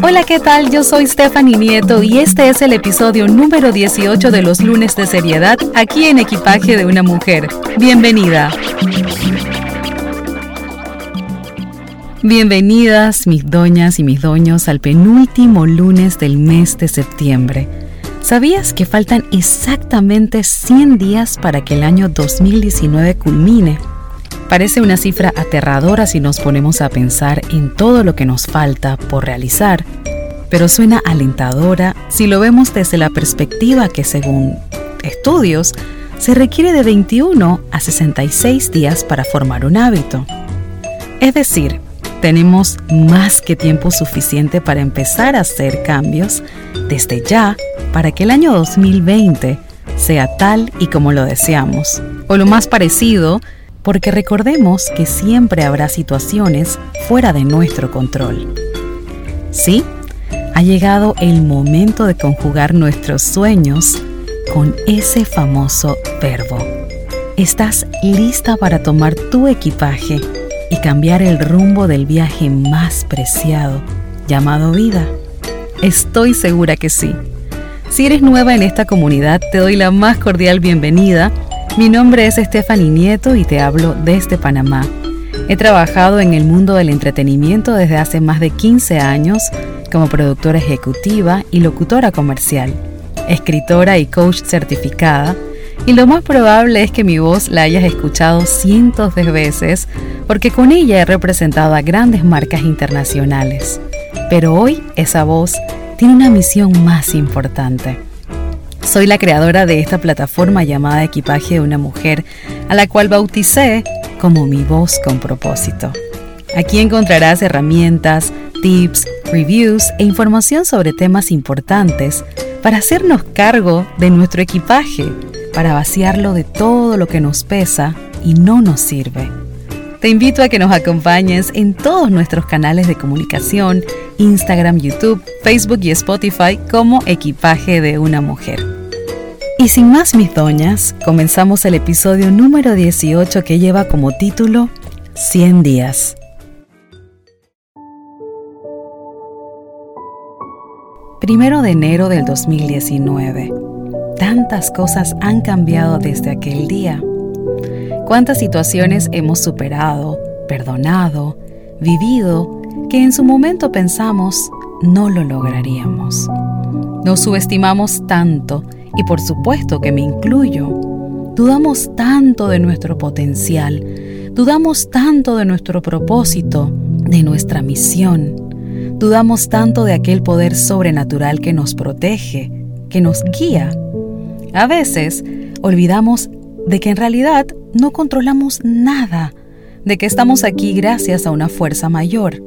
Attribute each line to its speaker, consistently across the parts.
Speaker 1: Hola, ¿qué tal? Yo soy Stephanie Nieto y este es el episodio número 18 de los lunes de seriedad aquí en Equipaje de una Mujer. Bienvenida. Bienvenidas mis doñas y mis doños al penúltimo lunes del mes de septiembre. ¿Sabías que faltan exactamente 100 días para que el año 2019 culmine? Parece una cifra aterradora si nos ponemos a pensar en todo lo que nos falta por realizar, pero suena alentadora si lo vemos desde la perspectiva que según estudios se requiere de 21 a 66 días para formar un hábito. Es decir, tenemos más que tiempo suficiente para empezar a hacer cambios desde ya para que el año 2020 sea tal y como lo deseamos, o lo más parecido porque recordemos que siempre habrá situaciones fuera de nuestro control. Sí, ha llegado el momento de conjugar nuestros sueños con ese famoso verbo. ¿Estás lista para tomar tu equipaje y cambiar el rumbo del viaje más preciado llamado vida? Estoy segura que sí. Si eres nueva en esta comunidad, te doy la más cordial bienvenida mi nombre es Stephanie Nieto y te hablo desde Panamá. He trabajado en el mundo del entretenimiento desde hace más de 15 años como productora ejecutiva y locutora comercial, escritora y coach certificada, y lo más probable es que mi voz la hayas escuchado cientos de veces porque con ella he representado a grandes marcas internacionales. Pero hoy esa voz tiene una misión más importante soy la creadora de esta plataforma llamada Equipaje de una Mujer, a la cual bauticé como mi voz con propósito. Aquí encontrarás herramientas, tips, reviews e información sobre temas importantes para hacernos cargo de nuestro equipaje, para vaciarlo de todo lo que nos pesa y no nos sirve. Te invito a que nos acompañes en todos nuestros canales de comunicación, Instagram, YouTube, Facebook y Spotify como Equipaje de una Mujer. Y sin más mis doñas, comenzamos el episodio número 18 que lleva como título 100 días. Primero de enero del 2019. Tantas cosas han cambiado desde aquel día. Cuántas situaciones hemos superado, perdonado, vivido, que en su momento pensamos no lo lograríamos. Nos subestimamos tanto y por supuesto que me incluyo. Dudamos tanto de nuestro potencial, dudamos tanto de nuestro propósito, de nuestra misión, dudamos tanto de aquel poder sobrenatural que nos protege, que nos guía. A veces olvidamos de que en realidad no controlamos nada, de que estamos aquí gracias a una fuerza mayor,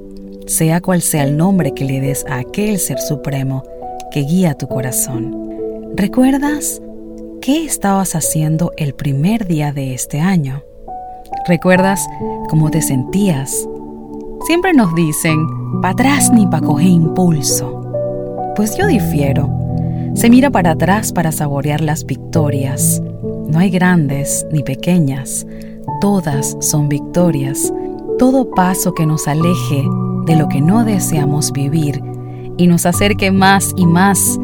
Speaker 1: sea cual sea el nombre que le des a aquel ser supremo que guía tu corazón. ¿Recuerdas qué estabas haciendo el primer día de este año? ¿Recuerdas cómo te sentías? Siempre nos dicen, para atrás ni para coger impulso. Pues yo difiero. Se mira para atrás para saborear las victorias. No hay grandes ni pequeñas. Todas son victorias. Todo paso que nos aleje de lo que no deseamos vivir y nos acerque más y más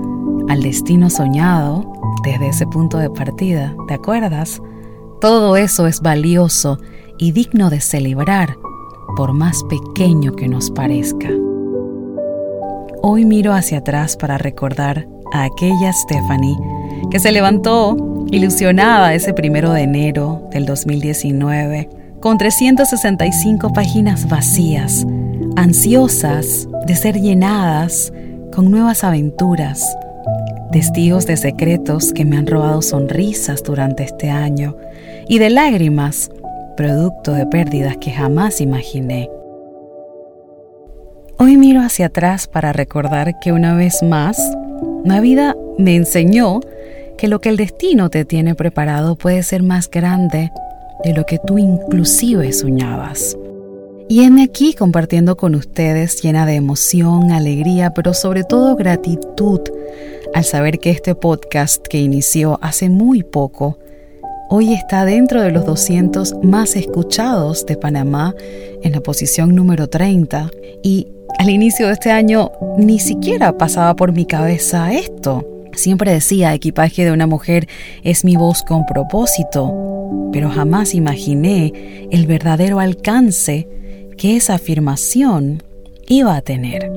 Speaker 1: al destino soñado desde ese punto de partida, ¿te acuerdas? Todo eso es valioso y digno de celebrar, por más pequeño que nos parezca. Hoy miro hacia atrás para recordar a aquella Stephanie que se levantó ilusionada ese primero de enero del 2019 con 365 páginas vacías, ansiosas de ser llenadas con nuevas aventuras, testigos de secretos que me han robado sonrisas durante este año y de lágrimas, producto de pérdidas que jamás imaginé. Hoy miro hacia atrás para recordar que una vez más, la vida me enseñó que lo que el destino te tiene preparado puede ser más grande de lo que tú inclusive soñabas. Y heme aquí compartiendo con ustedes llena de emoción, alegría, pero sobre todo gratitud al saber que este podcast que inició hace muy poco, hoy está dentro de los 200 más escuchados de Panamá en la posición número 30 y al inicio de este año ni siquiera pasaba por mi cabeza esto. Siempre decía, equipaje de una mujer es mi voz con propósito, pero jamás imaginé el verdadero alcance que esa afirmación iba a tener.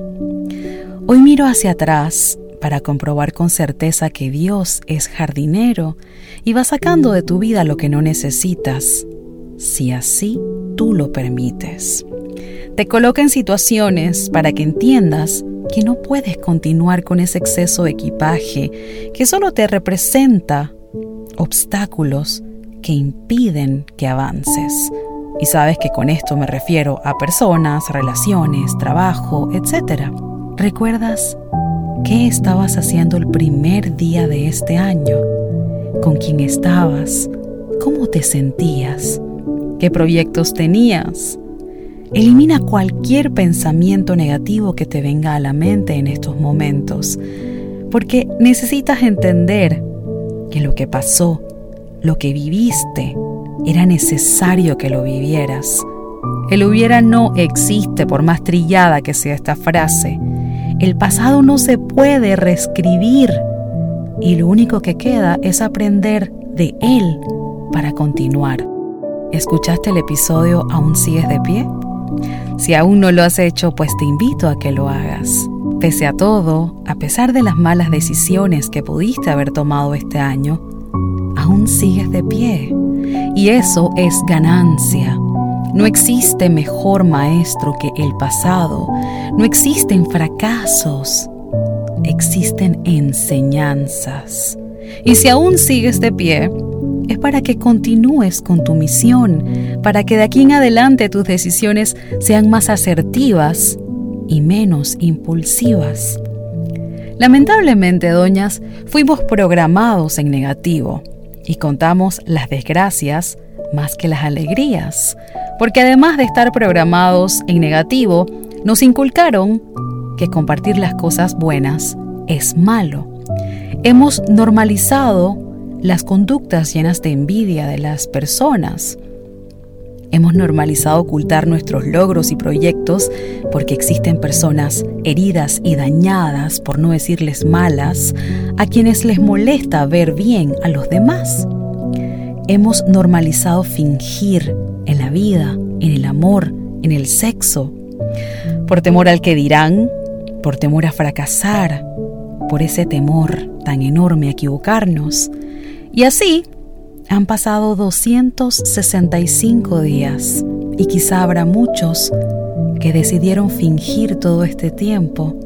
Speaker 1: Hoy miro hacia atrás para comprobar con certeza que Dios es jardinero y va sacando de tu vida lo que no necesitas, si así tú lo permites. Te coloca en situaciones para que entiendas que no puedes continuar con ese exceso de equipaje que solo te representa obstáculos que impiden que avances. Y sabes que con esto me refiero a personas, relaciones, trabajo, etc. ¿Recuerdas qué estabas haciendo el primer día de este año? ¿Con quién estabas? ¿Cómo te sentías? ¿Qué proyectos tenías? Elimina cualquier pensamiento negativo que te venga a la mente en estos momentos, porque necesitas entender que lo que pasó, lo que viviste, era necesario que lo vivieras. El hubiera no existe por más trillada que sea esta frase. El pasado no se puede reescribir y lo único que queda es aprender de él para continuar. ¿Escuchaste el episodio ¿Aún sigues de pie? Si aún no lo has hecho, pues te invito a que lo hagas. Pese a todo, a pesar de las malas decisiones que pudiste haber tomado este año, aún sigues de pie. Y eso es ganancia. No existe mejor maestro que el pasado. No existen fracasos. Existen enseñanzas. Y si aún sigues de pie, es para que continúes con tu misión, para que de aquí en adelante tus decisiones sean más asertivas y menos impulsivas. Lamentablemente, doñas, fuimos programados en negativo y contamos las desgracias más que las alegrías, porque además de estar programados en negativo, nos inculcaron que compartir las cosas buenas es malo. Hemos normalizado las conductas llenas de envidia de las personas. Hemos normalizado ocultar nuestros logros y proyectos porque existen personas heridas y dañadas, por no decirles malas, a quienes les molesta ver bien a los demás. Hemos normalizado fingir la vida, en el amor, en el sexo, por temor al que dirán, por temor a fracasar, por ese temor tan enorme a equivocarnos. Y así han pasado 265 días y quizá habrá muchos que decidieron fingir todo este tiempo,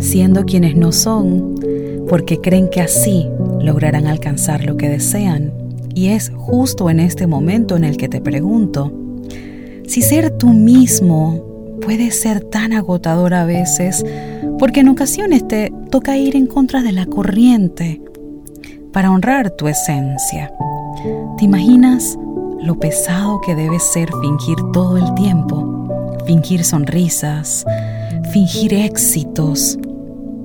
Speaker 1: siendo quienes no son, porque creen que así lograrán alcanzar lo que desean. Y es justo en este momento en el que te pregunto, si ser tú mismo puede ser tan agotador a veces, porque en ocasiones te toca ir en contra de la corriente, para honrar tu esencia. ¿Te imaginas lo pesado que debe ser fingir todo el tiempo? Fingir sonrisas, fingir éxitos,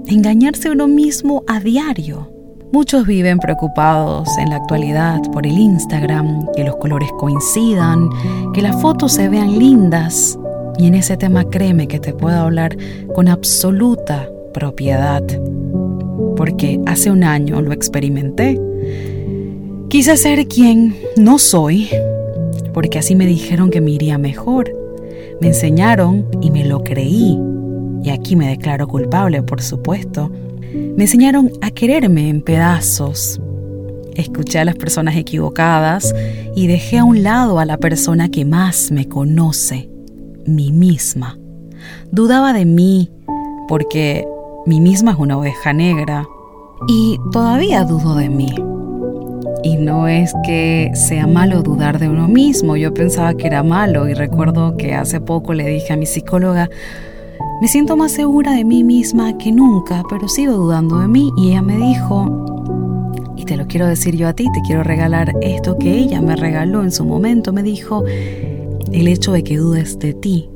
Speaker 1: engañarse a uno mismo a diario. Muchos viven preocupados en la actualidad por el Instagram, que los colores coincidan, que las fotos se vean lindas. Y en ese tema créeme que te puedo hablar con absoluta propiedad porque hace un año lo experimenté. Quise ser quien no soy, porque así me dijeron que me iría mejor. Me enseñaron y me lo creí. Y aquí me declaro culpable, por supuesto. Me enseñaron a quererme en pedazos. Escuché a las personas equivocadas y dejé a un lado a la persona que más me conoce, mí misma. Dudaba de mí porque mi misma es una oveja negra y todavía dudo de mí. Y no es que sea malo dudar de uno mismo, yo pensaba que era malo y recuerdo que hace poco le dije a mi psicóloga, me siento más segura de mí misma que nunca, pero sigo dudando de mí y ella me dijo, y te lo quiero decir yo a ti, te quiero regalar esto que ella me regaló en su momento, me dijo, el hecho de que dudes de ti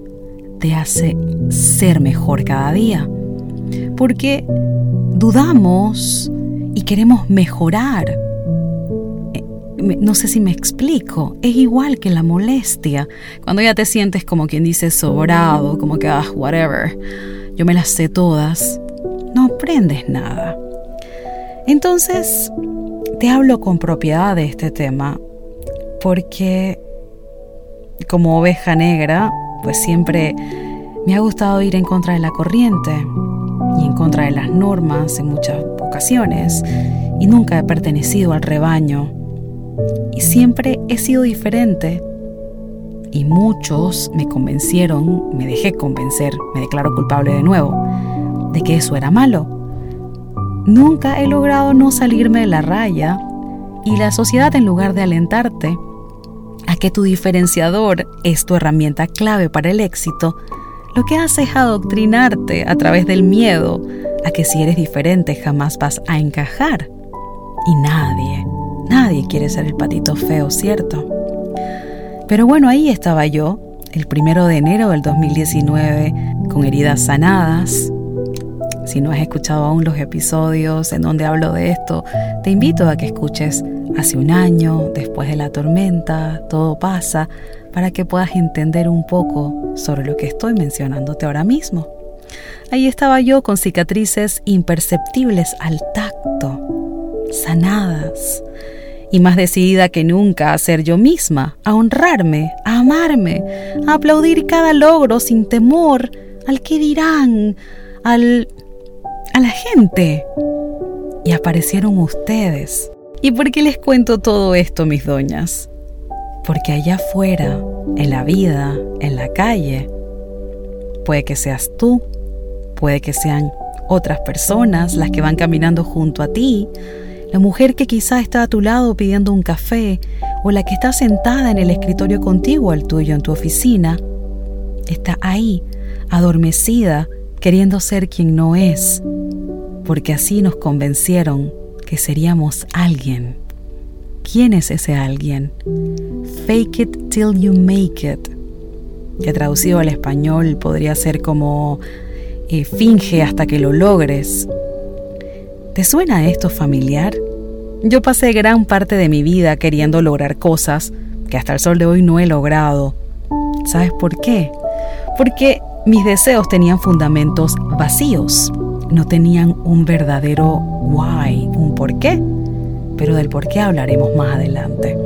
Speaker 1: te hace ser mejor cada día porque dudamos y queremos mejorar. No sé si me explico, es igual que la molestia. Cuando ya te sientes como quien dice sobrado, como que, ah, whatever, yo me las sé todas, no aprendes nada. Entonces, te hablo con propiedad de este tema porque como oveja negra, pues siempre me ha gustado ir en contra de la corriente y en contra de las normas en muchas ocasiones y nunca he pertenecido al rebaño y siempre he sido diferente y muchos me convencieron, me dejé convencer, me declaro culpable de nuevo, de que eso era malo. Nunca he logrado no salirme de la raya y la sociedad en lugar de alentarte a que tu diferenciador es tu herramienta clave para el éxito, lo que hace es adoctrinarte a través del miedo a que si eres diferente jamás vas a encajar. Y nadie, nadie quiere ser el patito feo, ¿cierto? Pero bueno, ahí estaba yo, el primero de enero del 2019, con heridas sanadas. Si no has escuchado aún los episodios en donde hablo de esto, te invito a que escuches hace un año, después de la tormenta, todo pasa, para que puedas entender un poco sobre lo que estoy mencionándote ahora mismo. Ahí estaba yo con cicatrices imperceptibles al tacto, sanadas, y más decidida que nunca a ser yo misma, a honrarme, a amarme, a aplaudir cada logro sin temor al que dirán, al a la gente. Y aparecieron ustedes. ¿Y por qué les cuento todo esto, mis doñas? Porque allá afuera, en la vida, en la calle, puede que seas tú, puede que sean otras personas las que van caminando junto a ti, la mujer que quizá está a tu lado pidiendo un café o la que está sentada en el escritorio contigo al tuyo en tu oficina, está ahí, adormecida, queriendo ser quien no es, porque así nos convencieron que seríamos alguien. ¿Quién es ese alguien? Fake it till you make it, que traducido al español podría ser como eh, finge hasta que lo logres. ¿Te suena esto familiar? Yo pasé gran parte de mi vida queriendo lograr cosas que hasta el sol de hoy no he logrado. ¿Sabes por qué? Porque mis deseos tenían fundamentos vacíos, no tenían un verdadero why, un por qué, pero del por qué hablaremos más adelante.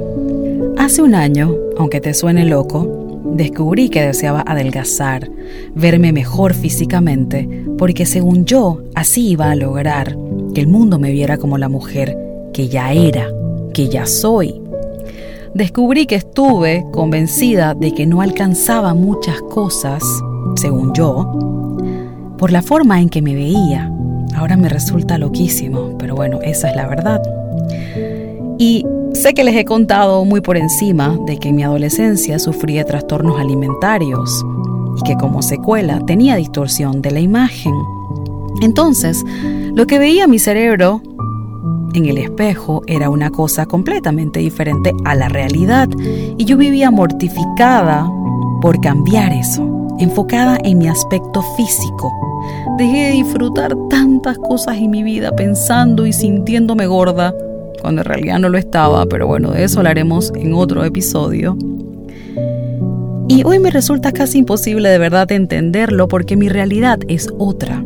Speaker 1: Hace un año, aunque te suene loco, descubrí que deseaba adelgazar, verme mejor físicamente, porque según yo, así iba a lograr que el mundo me viera como la mujer que ya era, que ya soy. Descubrí que estuve convencida de que no alcanzaba muchas cosas según yo, por la forma en que me veía. Ahora me resulta loquísimo, pero bueno, esa es la verdad. Y sé que les he contado muy por encima de que en mi adolescencia sufría trastornos alimentarios y que como secuela tenía distorsión de la imagen. Entonces, lo que veía mi cerebro en el espejo era una cosa completamente diferente a la realidad y yo vivía mortificada por cambiar eso enfocada en mi aspecto físico. Dejé de disfrutar tantas cosas en mi vida pensando y sintiéndome gorda, cuando en realidad no lo estaba, pero bueno, de eso hablaremos en otro episodio. Y hoy me resulta casi imposible de verdad entenderlo porque mi realidad es otra.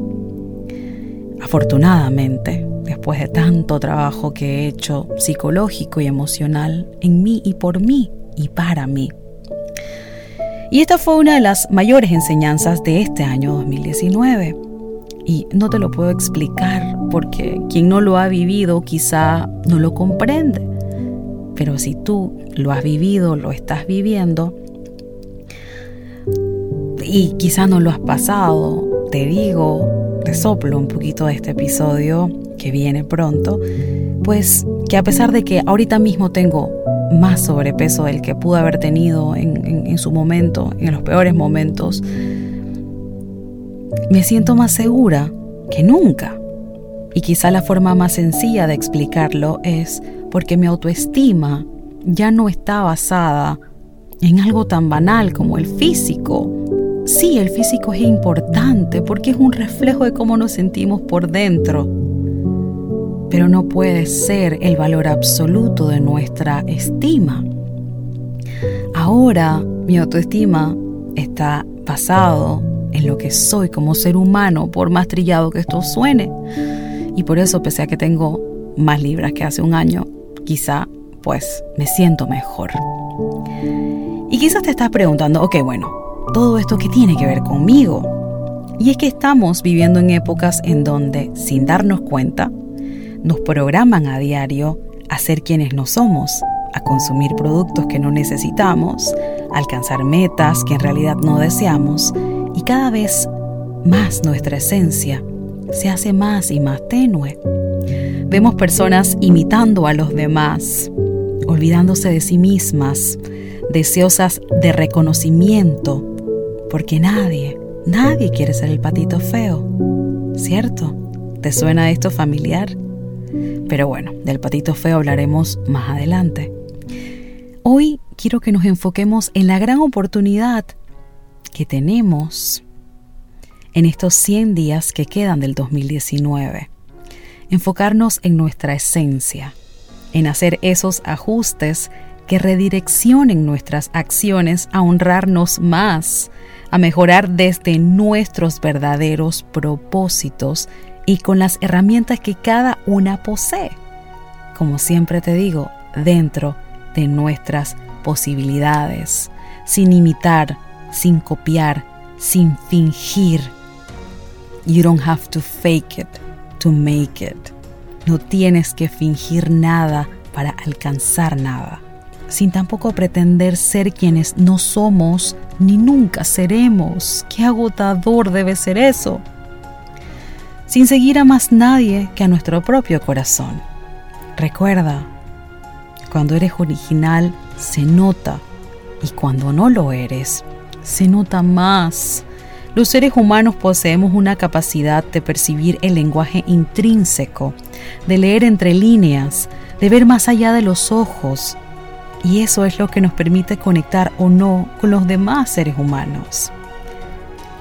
Speaker 1: Afortunadamente, después de tanto trabajo que he hecho psicológico y emocional en mí y por mí y para mí, y esta fue una de las mayores enseñanzas de este año 2019. Y no te lo puedo explicar porque quien no lo ha vivido quizá no lo comprende. Pero si tú lo has vivido, lo estás viviendo, y quizá no lo has pasado, te digo, te soplo un poquito de este episodio que viene pronto, pues que a pesar de que ahorita mismo tengo más sobrepeso del que pude haber tenido en, su momento, en los peores momentos, me siento más segura que nunca. Y quizá la forma más sencilla de explicarlo es porque mi autoestima ya no está basada en algo tan banal como el físico. Sí, el físico es importante porque es un reflejo de cómo nos sentimos por dentro pero no puede ser el valor absoluto de nuestra estima. Ahora mi autoestima está basado en lo que soy como ser humano, por más trillado que esto suene. Y por eso, pese a que tengo más libras que hace un año, quizá pues me siento mejor. Y quizás te estás preguntando, ok, bueno, ¿todo esto qué tiene que ver conmigo? Y es que estamos viviendo en épocas en donde, sin darnos cuenta, nos programan a diario a ser quienes no somos, a consumir productos que no necesitamos, a alcanzar metas que en realidad no deseamos y cada vez más nuestra esencia se hace más y más tenue. Vemos personas imitando a los demás, olvidándose de sí mismas, deseosas de reconocimiento, porque nadie, nadie quiere ser el patito feo, ¿cierto? ¿Te suena esto familiar? Pero bueno, del patito feo hablaremos más adelante. Hoy quiero que nos enfoquemos en la gran oportunidad que tenemos en estos 100 días que quedan del 2019. Enfocarnos en nuestra esencia, en hacer esos ajustes que redireccionen nuestras acciones a honrarnos más, a mejorar desde nuestros verdaderos propósitos y con las herramientas que cada una posee. Como siempre te digo, dentro de nuestras posibilidades, sin imitar, sin copiar, sin fingir. You don't have to fake it to make it. No tienes que fingir nada para alcanzar nada, sin tampoco pretender ser quienes no somos ni nunca seremos. Qué agotador debe ser eso. Sin seguir a más nadie que a nuestro propio corazón. Recuerda, cuando eres original se nota y cuando no lo eres, se nota más. Los seres humanos poseemos una capacidad de percibir el lenguaje intrínseco, de leer entre líneas, de ver más allá de los ojos. Y eso es lo que nos permite conectar o no con los demás seres humanos.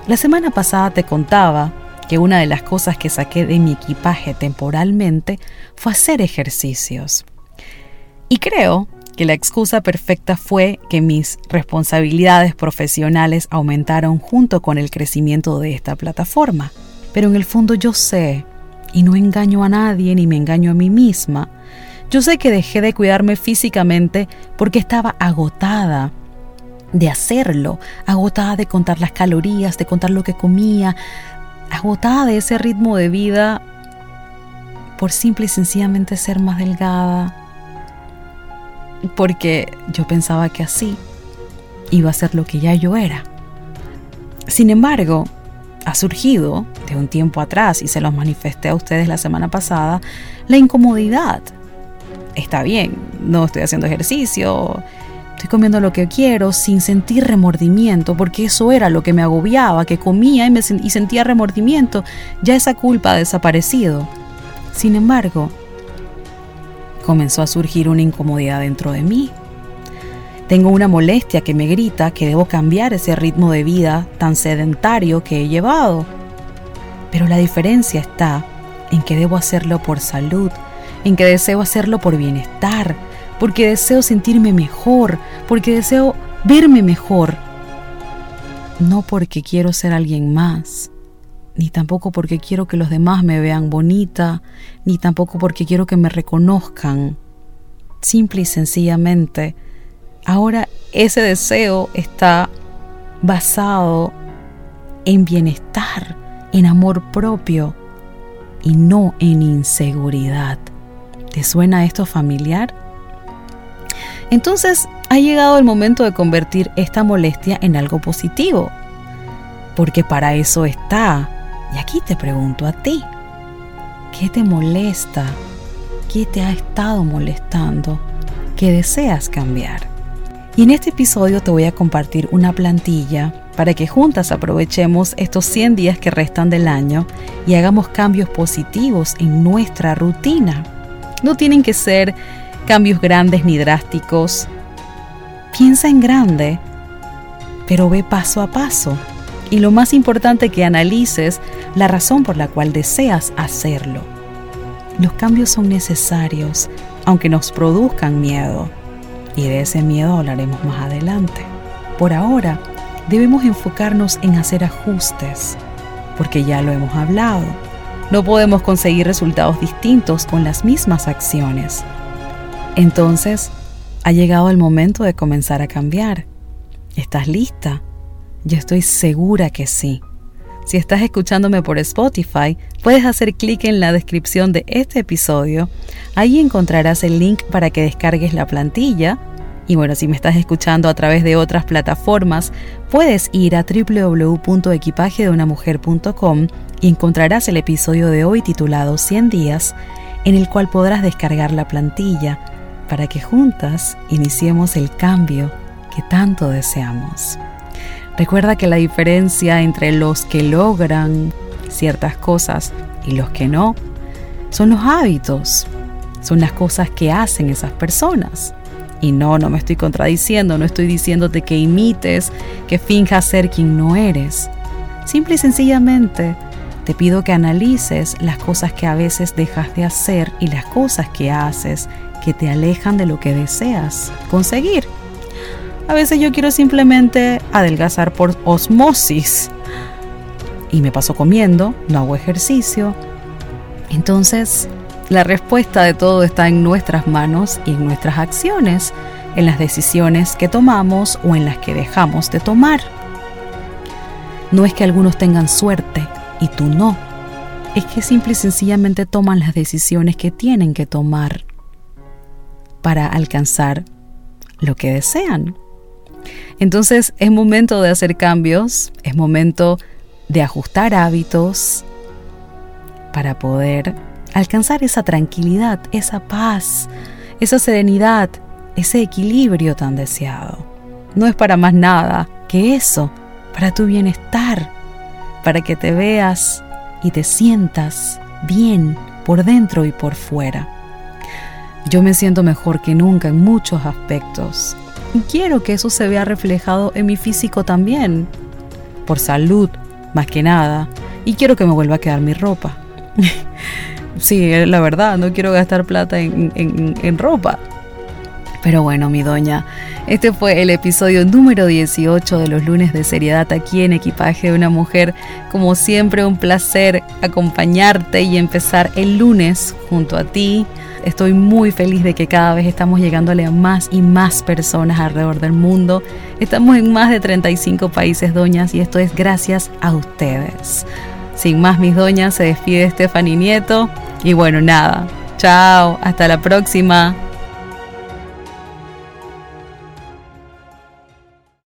Speaker 1: La semana pasada te contaba que una de las cosas que saqué de mi equipaje temporalmente fue hacer ejercicios. Y creo que la excusa perfecta fue que mis responsabilidades profesionales aumentaron junto con el crecimiento de esta plataforma. Pero en el fondo yo sé, y no engaño a nadie ni me engaño a mí misma, yo sé que dejé de cuidarme físicamente porque estaba agotada de hacerlo, agotada de contar las calorías, de contar lo que comía, agotada de ese ritmo de vida por simple y sencillamente ser más delgada, porque yo pensaba que así iba a ser lo que ya yo era. Sin embargo, ha surgido de un tiempo atrás, y se los manifesté a ustedes la semana pasada, la incomodidad. Está bien, no estoy haciendo ejercicio, estoy comiendo lo que quiero sin sentir remordimiento, porque eso era lo que me agobiaba, que comía y, me, y sentía remordimiento. Ya esa culpa ha desaparecido. Sin embargo, comenzó a surgir una incomodidad dentro de mí. Tengo una molestia que me grita que debo cambiar ese ritmo de vida tan sedentario que he llevado. Pero la diferencia está en que debo hacerlo por salud, en que deseo hacerlo por bienestar, porque deseo sentirme mejor, porque deseo verme mejor. No porque quiero ser alguien más, ni tampoco porque quiero que los demás me vean bonita, ni tampoco porque quiero que me reconozcan. Simple y sencillamente, ahora ese deseo está basado en bienestar, en amor propio y no en inseguridad. ¿Te suena esto familiar? Entonces ha llegado el momento de convertir esta molestia en algo positivo, porque para eso está y aquí te pregunto a ti, ¿qué te molesta? ¿Qué te ha estado molestando? ¿Qué deseas cambiar? Y en este episodio te voy a compartir una plantilla para que juntas aprovechemos estos 100 días que restan del año y hagamos cambios positivos en nuestra rutina. No tienen que ser cambios grandes ni drásticos. Piensa en grande, pero ve paso a paso y lo más importante que analices la razón por la cual deseas hacerlo. los cambios son necesarios, aunque nos produzcan miedo. Y de ese miedo hablaremos más adelante. Por ahora, debemos enfocarnos en hacer ajustes, porque ya lo hemos hablado. No podemos conseguir resultados distintos con las mismas acciones. Entonces, ha llegado el momento de comenzar a cambiar. ¿Estás lista? Yo estoy segura que sí. Si estás escuchándome por Spotify, puedes hacer clic en la descripción de este episodio. Ahí encontrarás el link para que descargues la plantilla. Y bueno, si me estás escuchando a través de otras plataformas, puedes ir a www.equipajedeunamujer.com y encontrarás el episodio de hoy titulado 100 días, en el cual podrás descargar la plantilla para que juntas iniciemos el cambio que tanto deseamos. Recuerda que la diferencia entre los que logran ciertas cosas y los que no son los hábitos, son las cosas que hacen esas personas. Y no, no me estoy contradiciendo, no estoy diciéndote que imites, que finjas ser quien no eres. Simple y sencillamente te pido que analices las cosas que a veces dejas de hacer y las cosas que haces que te alejan de lo que deseas conseguir. A veces yo quiero simplemente adelgazar por osmosis. Y me paso comiendo, no hago ejercicio. Entonces, la respuesta de todo está en nuestras manos y en nuestras acciones, en las decisiones que tomamos o en las que dejamos de tomar. No es que algunos tengan suerte y tú no. Es que simple y sencillamente toman las decisiones que tienen que tomar para alcanzar lo que desean. Entonces es momento de hacer cambios, es momento de ajustar hábitos para poder alcanzar esa tranquilidad, esa paz, esa serenidad, ese equilibrio tan deseado. No es para más nada que eso, para tu bienestar, para que te veas y te sientas bien por dentro y por fuera. Yo me siento mejor que nunca en muchos aspectos y quiero que eso se vea reflejado en mi físico también, por salud, más que nada, y quiero que me vuelva a quedar mi ropa. sí, la verdad, no quiero gastar plata en, en ropa. Pero bueno, mi doña, este fue el episodio número 18 de los lunes de seriedad aquí en Equipaje de una Mujer. Como siempre, un placer acompañarte y empezar el lunes junto a ti Estoy muy feliz de que cada vez estamos llegándole a más y más personas alrededor del mundo. Estamos en más de 35 países, doñas, y esto es gracias a ustedes. Sin más, mis doñas, se despide Stephanie Nieto. Y bueno, nada. Chao, hasta la próxima.